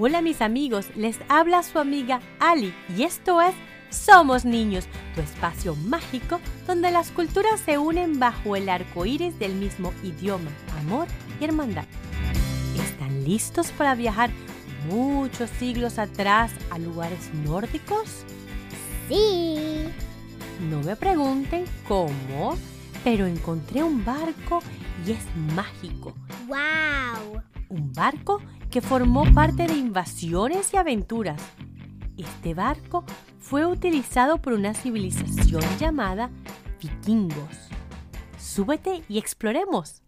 Hola mis amigos, les habla su amiga Ali y esto es Somos Niños, tu espacio mágico donde las culturas se unen bajo el arco iris del mismo idioma, amor y hermandad. ¿Están listos para viajar muchos siglos atrás a lugares nórdicos? Sí. No me pregunten cómo, pero encontré un barco y es mágico. ¡Wow! Un barco que formó parte de invasiones y aventuras. Este barco fue utilizado por una civilización llamada vikingos. Súbete y exploremos.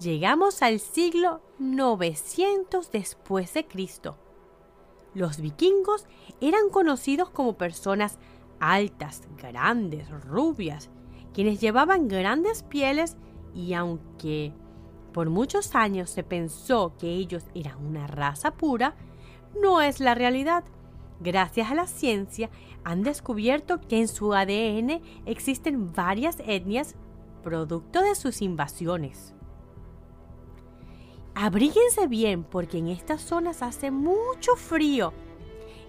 Llegamos al siglo 900 después de Cristo. Los vikingos eran conocidos como personas altas, grandes, rubias, quienes llevaban grandes pieles y aunque por muchos años se pensó que ellos eran una raza pura, no es la realidad. Gracias a la ciencia han descubierto que en su ADN existen varias etnias producto de sus invasiones. Abríguense bien porque en estas zonas hace mucho frío.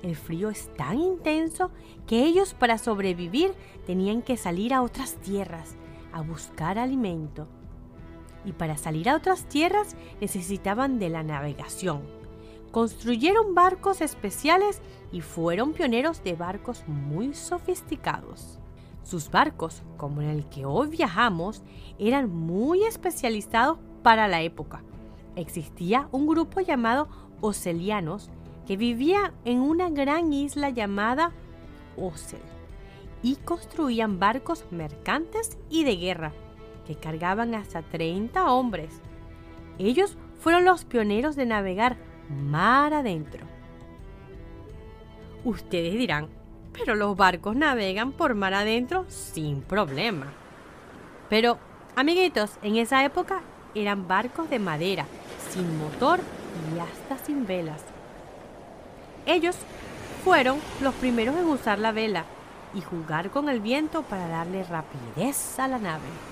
El frío es tan intenso que ellos para sobrevivir tenían que salir a otras tierras a buscar alimento. Y para salir a otras tierras necesitaban de la navegación. Construyeron barcos especiales y fueron pioneros de barcos muy sofisticados. Sus barcos, como en el que hoy viajamos, eran muy especializados para la época existía un grupo llamado Ocelianos que vivía en una gran isla llamada Ocel y construían barcos mercantes y de guerra que cargaban hasta 30 hombres. Ellos fueron los pioneros de navegar mar adentro. Ustedes dirán, pero los barcos navegan por mar adentro sin problema. Pero, amiguitos, en esa época eran barcos de madera sin motor y hasta sin velas. Ellos fueron los primeros en usar la vela y jugar con el viento para darle rapidez a la nave.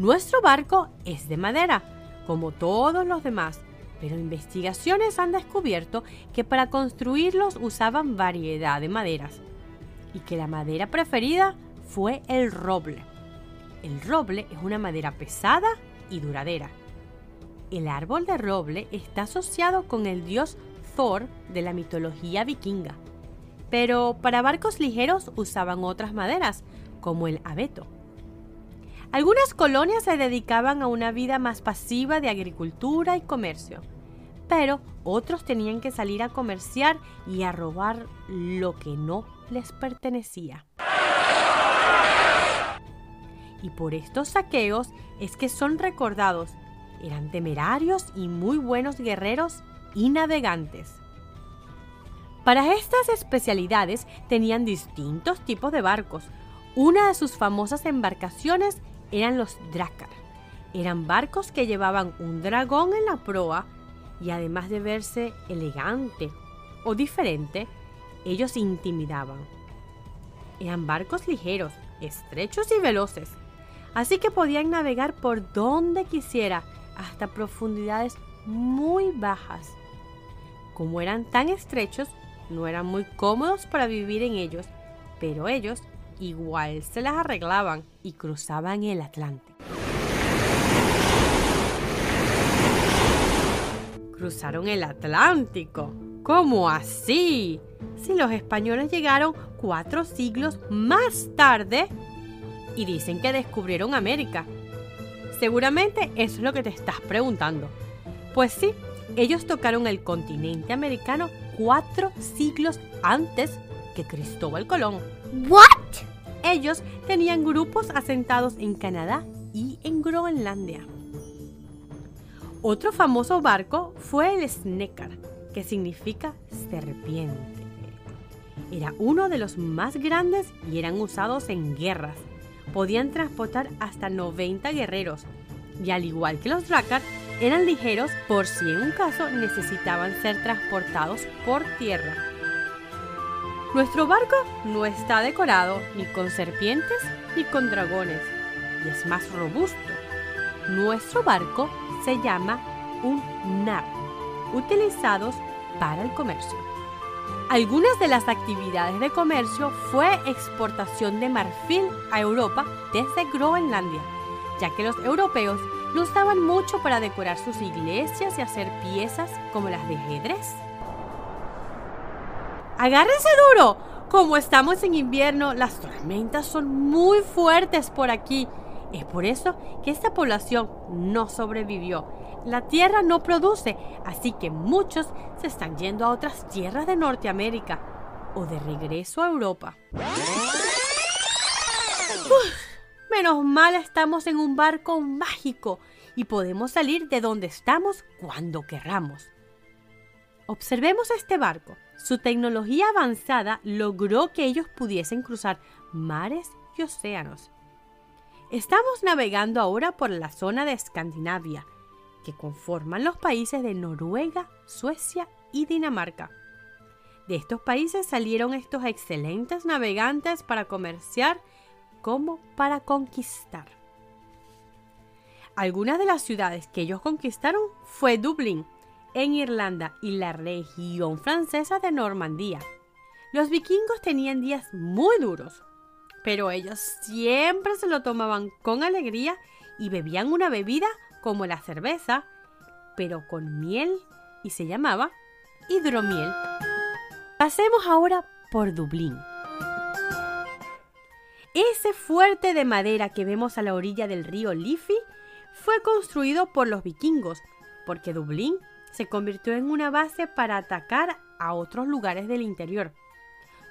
Nuestro barco es de madera, como todos los demás, pero investigaciones han descubierto que para construirlos usaban variedad de maderas y que la madera preferida fue el roble. El roble es una madera pesada y duradera. El árbol de roble está asociado con el dios Thor de la mitología vikinga. Pero para barcos ligeros usaban otras maderas, como el abeto. Algunas colonias se dedicaban a una vida más pasiva de agricultura y comercio, pero otros tenían que salir a comerciar y a robar lo que no les pertenecía y por estos saqueos es que son recordados. Eran temerarios y muy buenos guerreros y navegantes. Para estas especialidades tenían distintos tipos de barcos. Una de sus famosas embarcaciones eran los Drácar. Eran barcos que llevaban un dragón en la proa y además de verse elegante o diferente, ellos intimidaban. Eran barcos ligeros, estrechos y veloces así que podían navegar por donde quisiera hasta profundidades muy bajas. Como eran tan estrechos, no eran muy cómodos para vivir en ellos, pero ellos igual se las arreglaban y cruzaban el Atlántico. Cruzaron el Atlántico. ¿Cómo así? Si los españoles llegaron cuatro siglos más tarde y dicen que descubrieron América. Seguramente eso es lo que te estás preguntando. Pues sí, ellos tocaron el continente americano cuatro siglos antes que Cristóbal Colón. ¿What? Ellos tenían grupos asentados en Canadá y en Groenlandia. Otro famoso barco fue el Snekar, que significa serpiente. Era uno de los más grandes y eran usados en guerras, podían transportar hasta 90 guerreros y al igual que los Drakkar, eran ligeros por si en un caso necesitaban ser transportados por tierra. Nuestro barco no está decorado ni con serpientes ni con dragones y es más robusto nuestro barco se llama un nar, utilizados para el comercio. Algunas de las actividades de comercio fue exportación de marfil a Europa desde Groenlandia, ya que los europeos lo usaban mucho para decorar sus iglesias y hacer piezas como las de ajedrez. ¡Agárrense duro! Como estamos en invierno, las tormentas son muy fuertes por aquí. Es por eso que esta población no sobrevivió. La tierra no produce, así que muchos se están yendo a otras tierras de Norteamérica o de regreso a Europa. menos mal estamos en un barco mágico y podemos salir de donde estamos cuando querramos. Observemos este barco. Su tecnología avanzada logró que ellos pudiesen cruzar mares y océanos. Estamos navegando ahora por la zona de Escandinavia, que conforman los países de Noruega, Suecia y Dinamarca. De estos países salieron estos excelentes navegantes para comerciar como para conquistar. Algunas de las ciudades que ellos conquistaron fue Dublín, en Irlanda y la región francesa de Normandía. Los vikingos tenían días muy duros, pero ellos siempre se lo tomaban con alegría y bebían una bebida como la cerveza, pero con miel y se llamaba hidromiel. Pasemos ahora por Dublín. Ese fuerte de madera que vemos a la orilla del río Liffey fue construido por los vikingos, porque Dublín se convirtió en una base para atacar a otros lugares del interior.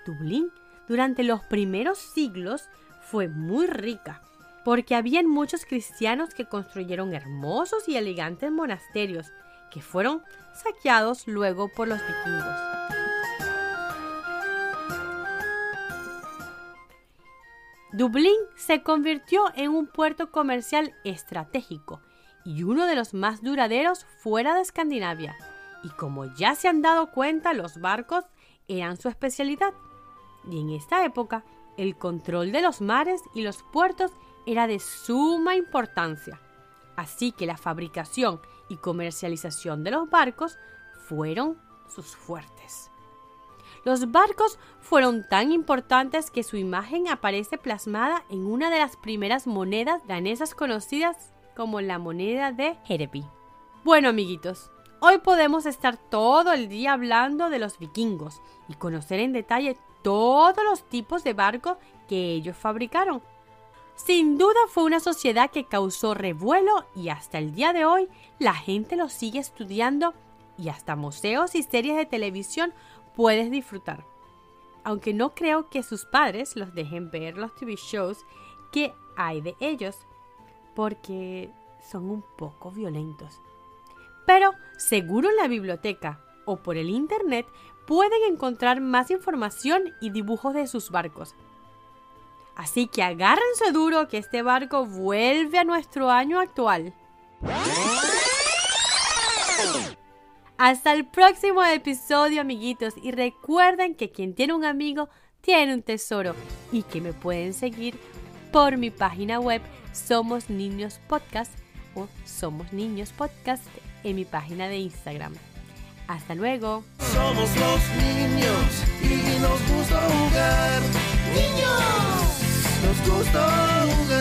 Dublín durante los primeros siglos fue muy rica, porque habían muchos cristianos que construyeron hermosos y elegantes monasterios, que fueron saqueados luego por los vikingos. Dublín se convirtió en un puerto comercial estratégico y uno de los más duraderos fuera de Escandinavia. Y como ya se han dado cuenta, los barcos eran su especialidad. Y en esta época, el control de los mares y los puertos era de suma importancia. Así que la fabricación y comercialización de los barcos fueron sus fuertes. Los barcos fueron tan importantes que su imagen aparece plasmada en una de las primeras monedas danesas conocidas como la moneda de Herepi. Bueno, amiguitos, hoy podemos estar todo el día hablando de los vikingos y conocer en detalle todos los tipos de barcos que ellos fabricaron. Sin duda fue una sociedad que causó revuelo y hasta el día de hoy la gente lo sigue estudiando y hasta museos y series de televisión puedes disfrutar. Aunque no creo que sus padres los dejen ver los TV shows que hay de ellos, porque son un poco violentos. Pero seguro en la biblioteca o por el internet pueden encontrar más información y dibujos de sus barcos. Así que agárrense duro que este barco vuelve a nuestro año actual. Hasta el próximo episodio, amiguitos. Y recuerden que quien tiene un amigo tiene un tesoro y que me pueden seguir por mi página web Somos Niños Podcast o Somos Niños Podcast en mi página de Instagram. Hasta luego. Somos los niños y nos gusta jugar. Niños, nos gusta jugar.